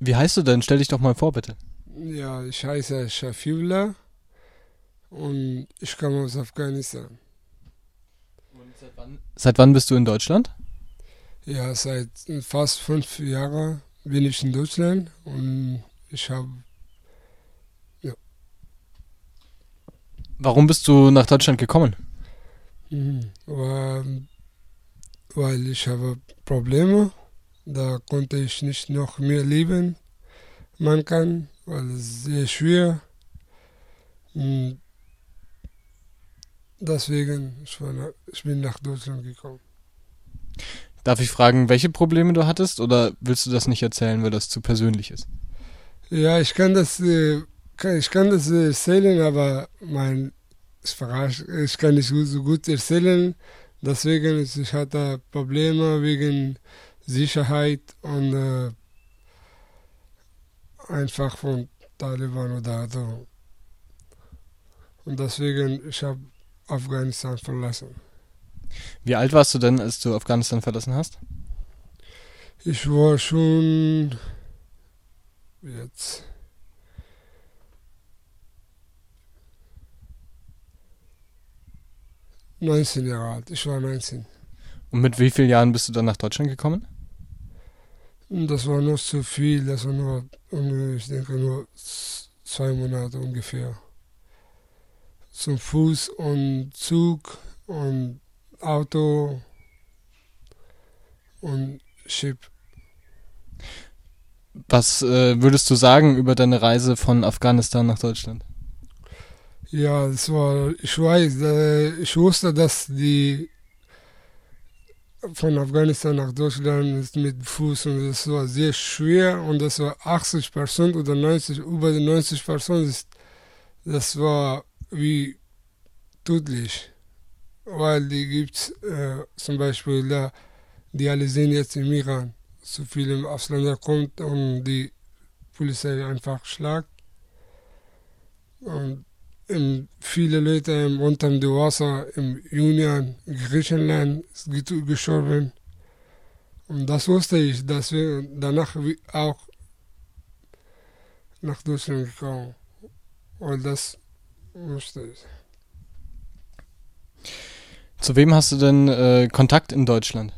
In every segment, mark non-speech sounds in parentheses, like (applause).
Wie heißt du denn? Stell dich doch mal vor, bitte. Ja, ich heiße Shafiullah und ich komme aus Afghanistan. Seit wann, seit wann bist du in Deutschland? Ja, seit fast fünf Jahren bin ich in Deutschland und ich habe. Ja. Warum bist du nach Deutschland gekommen? Mhm. Weil, weil ich habe Probleme. Da konnte ich nicht noch mehr leben. Man kann, weil es sehr schwer. Und deswegen ich, war, ich bin nach Deutschland gekommen. Darf ich fragen, welche Probleme du hattest oder willst du das nicht erzählen, weil das zu persönlich ist? Ja, ich kann das, äh, ich kann das erzählen, aber mein, ich kann nicht so gut erzählen. Deswegen ich hatte Probleme wegen Sicherheit und äh, einfach von Taliban oder so. Und deswegen ich habe Afghanistan verlassen. Wie alt warst du denn, als du Afghanistan verlassen hast? Ich war schon jetzt neunzehn Jahre alt. Ich war 19. Und mit wie vielen Jahren bist du dann nach Deutschland gekommen? Das war noch zu viel. Das war nur, ich denke, nur zwei Monate ungefähr. Zum Fuß und Zug und Auto und Schiff. Was äh, würdest du sagen über deine Reise von Afghanistan nach Deutschland? Ja, es war, ich weiß, äh, ich wusste, dass die von Afghanistan nach Deutschland ist mit Fuß und das war sehr schwer und das war 80 Prozent oder 90, über 90 Prozent, das war wie tödlich weil die gibt äh, zum Beispiel da, die alle sehen jetzt im Iran, so viele Ausländer kommt und die Polizei einfach schlagt. Und viele Leute unter dem Wasser im Union, Griechenland sind gestorben. Und das wusste ich, dass wir danach auch nach Deutschland gekommen. Und das wusste ich. Zu wem hast du denn äh, Kontakt in Deutschland?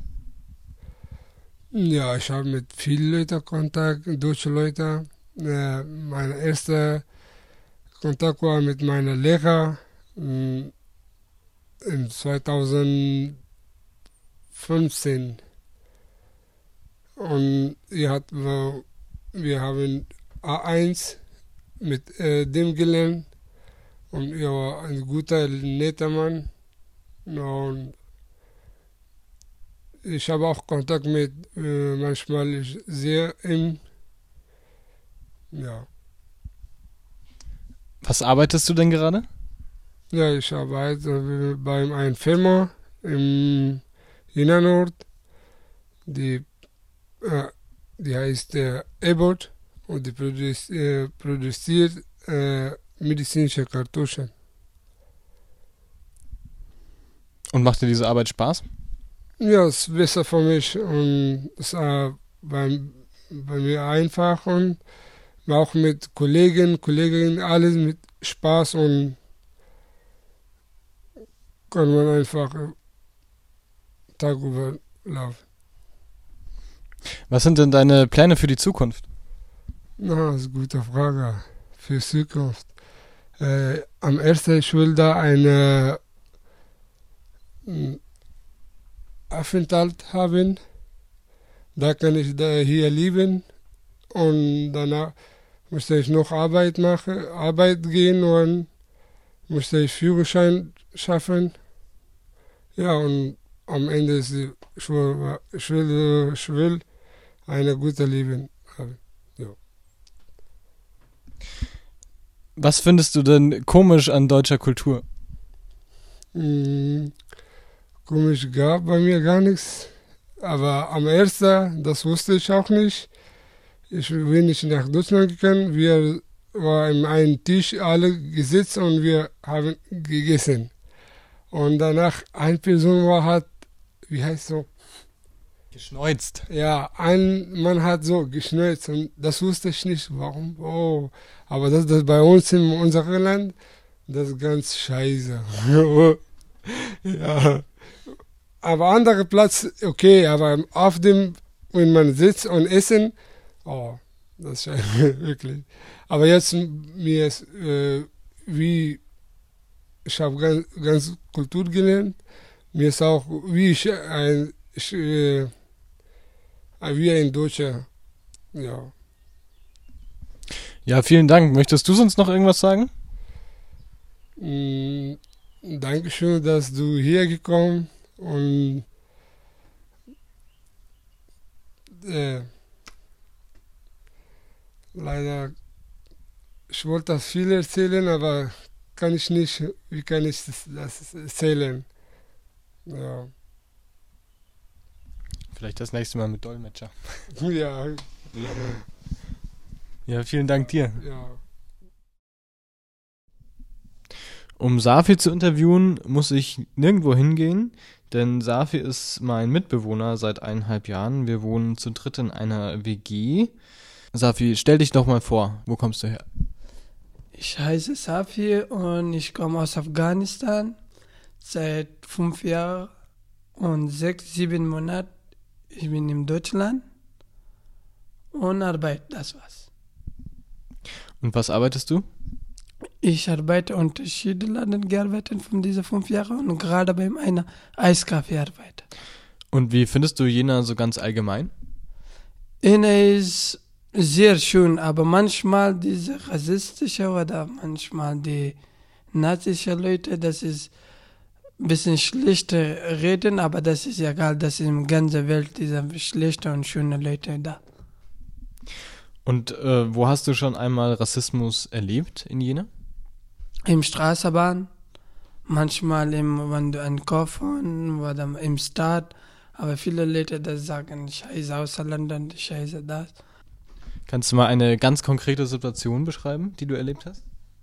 Ja, ich habe mit vielen Leuten Kontakt, deutsche Leute. Äh, mein erster Kontakt war mit meiner Lehrer mm, in 2015. Und wir, hat, wir haben A1 mit äh, dem gelernt. Und er war ein guter, netter Mann. Und ich habe auch Kontakt mit, äh, manchmal sehe ihn. Ja. Was arbeitest du denn gerade? Ja, ich arbeite bei einer Firma im Innernord. Die, äh, die heißt äh, Ebot und die produziert, äh, produziert äh, medizinische Kartuschen. Und macht dir diese Arbeit Spaß? Ja, es ist besser für mich und es ist äh, bei, bei mir einfach und auch mit Kollegen, Kolleginnen, alles mit Spaß und kann man einfach Tag überlaufen. Was sind denn deine Pläne für die Zukunft? Na, das ist eine gute Frage. Für die Zukunft. Äh, am ersten, ich will da eine Aufenthalt haben. Da kann ich da hier leben und danach musste ich noch Arbeit machen, Arbeit gehen und musste ich Führerschein schaffen. Ja, und am Ende ist ich will, ich will, ich will eine gute Leben haben. Ja. Was findest du denn komisch an deutscher Kultur? Hm, Komisch gab bei mir gar nichts. Aber am ersten, das wusste ich auch nicht. Ich bin nicht nach Deutschland gegangen. Wir waren an einem Tisch alle gesetzt und wir haben gegessen. Und danach eine Person war hat, wie heißt so, Geschneuzt. Ja, ein Mann hat so geschneuzt und das wusste ich nicht, warum. Oh, aber das, das bei uns in unserem Land, das ist ganz scheiße. (laughs) ja. Aber andere Platz, okay, aber auf dem, wenn man sitzt und essen, oh, das ist (laughs) wirklich. Aber jetzt mir ist, äh, wie ich habe ganz, ganz Kultur gelernt, mir ist auch, wie ich ein, ich, äh, wie ein Deutscher, ja. Ja, vielen Dank. Möchtest du sonst noch irgendwas sagen? Mm, Dankeschön, dass du hier gekommen und äh, leider, ich wollte das viel erzählen, aber kann ich nicht, wie kann ich das, das erzählen? Ja. Vielleicht das nächste Mal mit Dolmetscher. (laughs) Ja. Ja, vielen Dank dir. Ja. Um Safi zu interviewen, muss ich nirgendwo hingehen, denn Safi ist mein Mitbewohner seit eineinhalb Jahren. Wir wohnen zu dritt in einer WG. Safi, stell dich doch mal vor. Wo kommst du her? Ich heiße Safi und ich komme aus Afghanistan seit fünf Jahren und sechs, sieben Monaten. Ich bin in Deutschland und arbeite, das war's. Und was arbeitest du? Ich arbeite unterschiedliche Ländern gearbeitet von diesen fünf Jahren und gerade beim einer Eiskaffee arbeite. Und wie findest du Jena so ganz allgemein? Jena ist sehr schön, aber manchmal diese rassistische oder manchmal die nazische Leute, das ist ein bisschen schlechte Reden, aber das ist egal, das ist in der ganzen Welt diese schlechte und schöne Leute da. Und äh, wo hast du schon einmal Rassismus erlebt in Jena? Im Straßenbahn, manchmal im, wenn du einen Koffer oder im Stadt, aber viele Leute das sagen, scheiße Ausländer, scheiße das. Kannst du mal eine ganz konkrete Situation beschreiben, die du erlebt hast?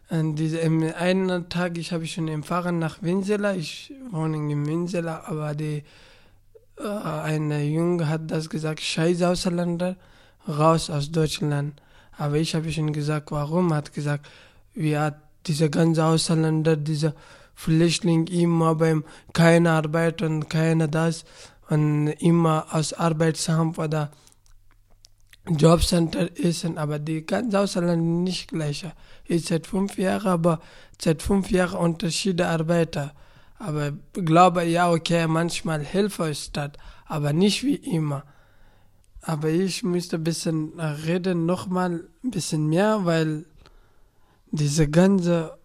Und diese, im einen Tag, ich habe schon empfahren nach Winsela, ich wohne in Winsela, aber die, äh, eine Junge hat das gesagt, scheiß Ausländer, raus aus Deutschland. Aber ich habe schon gesagt, warum? Hat gesagt, wir hat diese ganzen Ausländer, diese Flüchtlinge immer beim keine Arbeit und keine das und immer aus Arbeitsamt oder Jobcenter ist, aber die ganzen Ausländer nicht gleich. Ich seit fünf Jahren, aber seit fünf Jahren Unterschiede Arbeiter. Aber ich glaube, ja, okay, manchmal Hilfe ist das, aber nicht wie immer. Aber ich müsste ein bisschen reden, nochmal ein bisschen mehr, weil diese ganze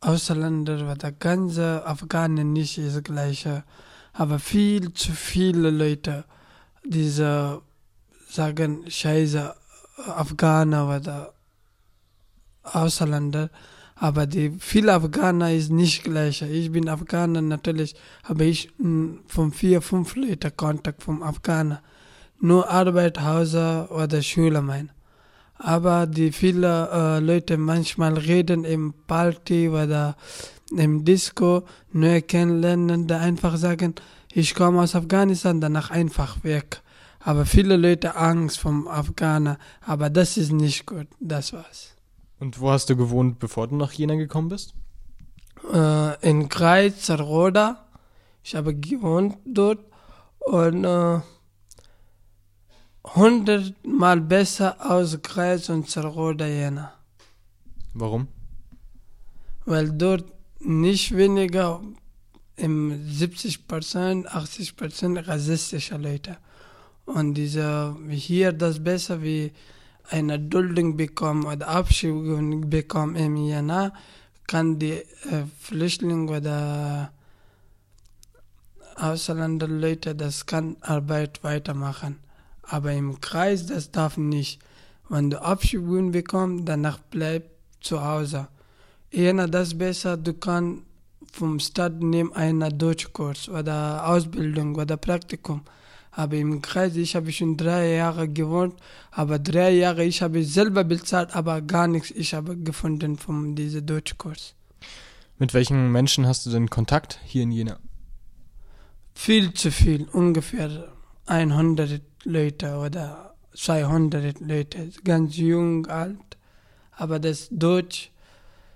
Ausländer oder ganze Afghanen nicht ist gleiche. Aber viel zu viele Leute, diese sagen, scheiße, Afghaner oder Ausländer, aber die viele Afghaner ist nicht gleich. Ich bin Afghaner natürlich, habe ich von vier, fünf Leuten Kontakt vom Afghaner. Nur Arbeit, Hause oder Schule mein. Aber die viele äh, Leute manchmal reden im Party oder im Disco, nur kennenlernen, da einfach sagen, ich komme aus Afghanistan, danach einfach weg aber viele Leute Angst vom Afghaner. Aber das ist nicht gut. Das war's. Und wo hast du gewohnt, bevor du nach Jena gekommen bist? Äh, in Kreuz, Zarroda. Ich habe gewohnt dort und äh, hundertmal besser aus Kreuz und Zarroda Jena. Warum? Weil dort nicht weniger im 70% 80% rassistische Leute. Und diese, hier das besser wie eine Duldung bekommen oder Abschiebung bekommen im Jena, kann die äh, Flüchtlinge oder Ausländerleute, das kann Arbeit weitermachen. Aber im Kreis, das darf nicht. Wenn du Abschiebung bekommst, danach bleib zu Hause. Jena das besser, du kannst vom Stadt nehmen einen Deutschkurs oder Ausbildung oder Praktikum. Aber im Kreis, ich habe schon drei Jahre gewohnt, aber drei Jahre, ich habe selber bezahlt, aber gar nichts ich habe gefunden von diesem Deutschkurs. Mit welchen Menschen hast du denn Kontakt hier in Jena? Viel zu viel, ungefähr 100 Leute oder 200 Leute, ganz jung, alt. Aber das Deutsch,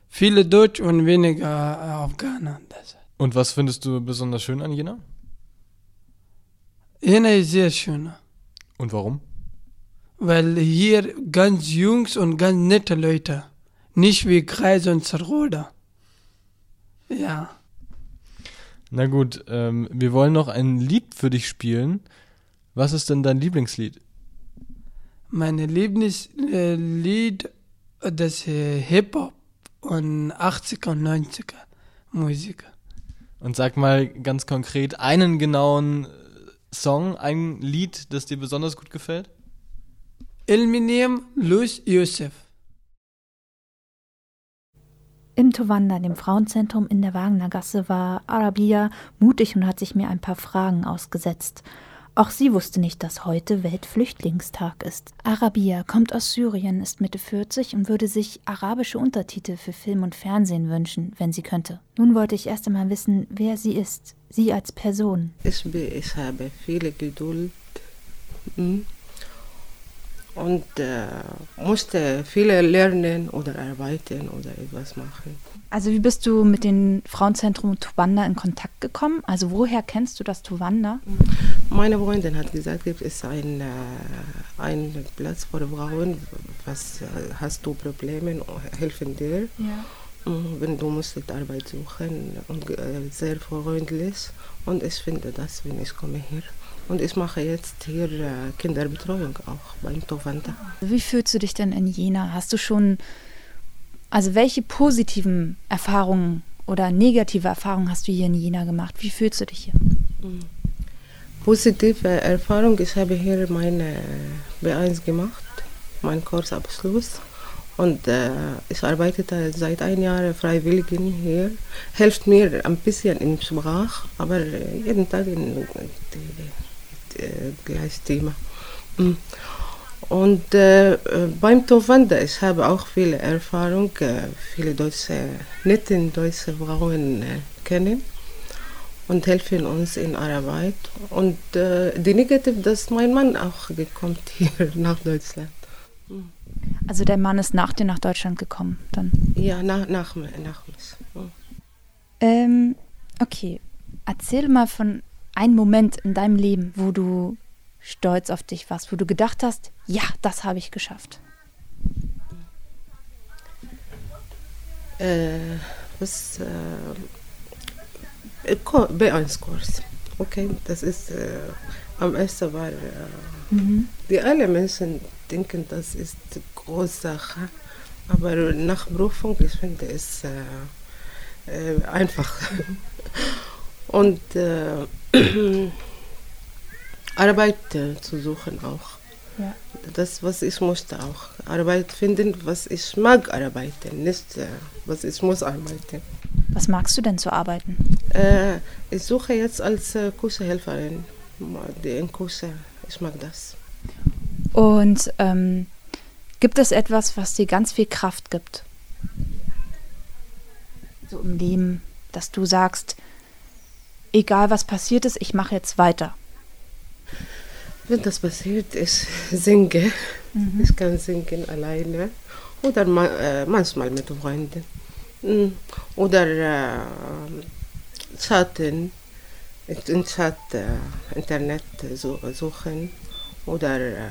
viele Deutsch und weniger Afghaner. Das. Und was findest du besonders schön an Jena? Jena ist sehr schön, Und warum? weil hier ganz Jungs und ganz nette Leute, nicht wie Kreis und Zerroda. Ja. Na gut, ähm, wir wollen noch ein Lied für dich spielen. Was ist denn dein Lieblingslied? Mein Lieblingslied, das äh, Hip-Hop und 80er und 90er Musik. Und sag mal ganz konkret einen genauen äh, Song, ein Lied, das dir besonders gut gefällt? Ilminium Luis Yusuf. Im Towanda, dem Frauenzentrum in der Wagnergasse, war Arabia mutig und hat sich mir ein paar Fragen ausgesetzt. Auch sie wusste nicht, dass heute Weltflüchtlingstag ist. Arabia kommt aus Syrien, ist Mitte 40 und würde sich arabische Untertitel für Film und Fernsehen wünschen, wenn sie könnte. Nun wollte ich erst einmal wissen, wer sie ist, sie als Person. Ich, habe viele Geduld hm, und äh, musste viele lernen oder arbeiten oder etwas machen. Also wie bist du mit dem Frauenzentrum Towanda in Kontakt gekommen? Also woher kennst du das Towanda? Meine Freundin hat gesagt, es ein, äh, ein Platz für Frauen, was äh, hast du Probleme, helfen dir. Ja. Mm, Wenn du musst Arbeit suchen und äh, sehr freundlich und ich finde das, wenn ich komme hier. Und ich mache jetzt hier äh, Kinderbetreuung auch beim Tovanda. Wie fühlst du dich denn in Jena? Hast du schon, also welche positiven Erfahrungen oder negative Erfahrungen hast du hier in Jena gemacht? Wie fühlst du dich hier? Positive Erfahrung, ich habe hier meine B1 gemacht, meinen Kursabschluss. Und äh, ich arbeite seit einem Jahr freiwillig hier. Hilft mir ein bisschen in Sprache, aber äh, jeden Tag in die, die, gleich Thema. Mm. Und äh, äh, beim Tovanda, ich habe auch viele Erfahrung, äh, viele deutsche, nette deutsche Frauen äh, kennen und helfen uns in Arbeit. Und äh, die Negative, dass mein Mann auch gekommen (laughs) hier nach Deutschland. Also der Mann ist nach dir nach Deutschland gekommen dann. Ja, nach, nach, nach mich. Mm. Ähm, okay. Erzähl mal von einem Moment in deinem Leben, wo du stolz auf dich warst, wo du gedacht hast, ja, das habe ich geschafft. Äh, was, äh, Ko- B1-Kurs. Okay, das ist, äh, am ersten war, äh, die alle Menschen denken, das ist eine große Sache, aber nach Berufung, ich finde es äh, äh, einfach. (laughs) Und äh, (clears throat) Arbeit äh, zu suchen auch. Ja. Das, was ich musste auch. Arbeit finden, was ich mag arbeiten, nicht äh, was ich muss arbeiten. Was magst du denn zu arbeiten? Äh, ich suche jetzt als äh, Kursehelferin, in Kurse. Ich mag das. Und ähm, gibt es etwas, was dir ganz viel Kraft gibt? So im Leben, dass du sagst, egal was passiert ist, ich mache jetzt weiter. Wenn das passiert, ich singe. Ich kann singen alleine oder äh, manchmal mit Freunden. Mm. Oder äh, chatten, in Chat, äh, Internet so, suchen oder äh,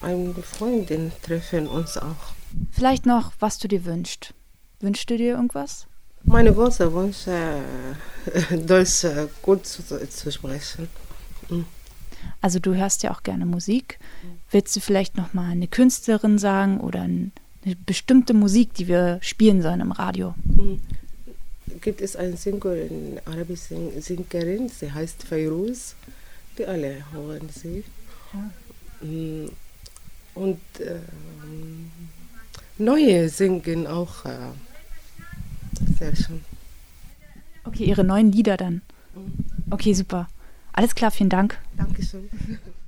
eine Freundin treffen uns auch. Vielleicht noch, was du dir wünschst. Wünschst du dir irgendwas? Meine große Wunsch, äh, (laughs) Deutsch äh, gut zu, zu sprechen. Also du hörst ja auch gerne Musik. Willst du vielleicht noch mal eine Künstlerin sagen oder ein- eine bestimmte Musik, die wir spielen sollen im Radio? Gibt es eine Sängerin, arabische Sängerin, sie heißt Fairuz, die alle hören sie. Mm, Und ähm, neue singen auch äh, sehr schön. Okay, ihre neuen Lieder dann. Okay, super. Alles klar, vielen Dank. Dankeschön. (laughs)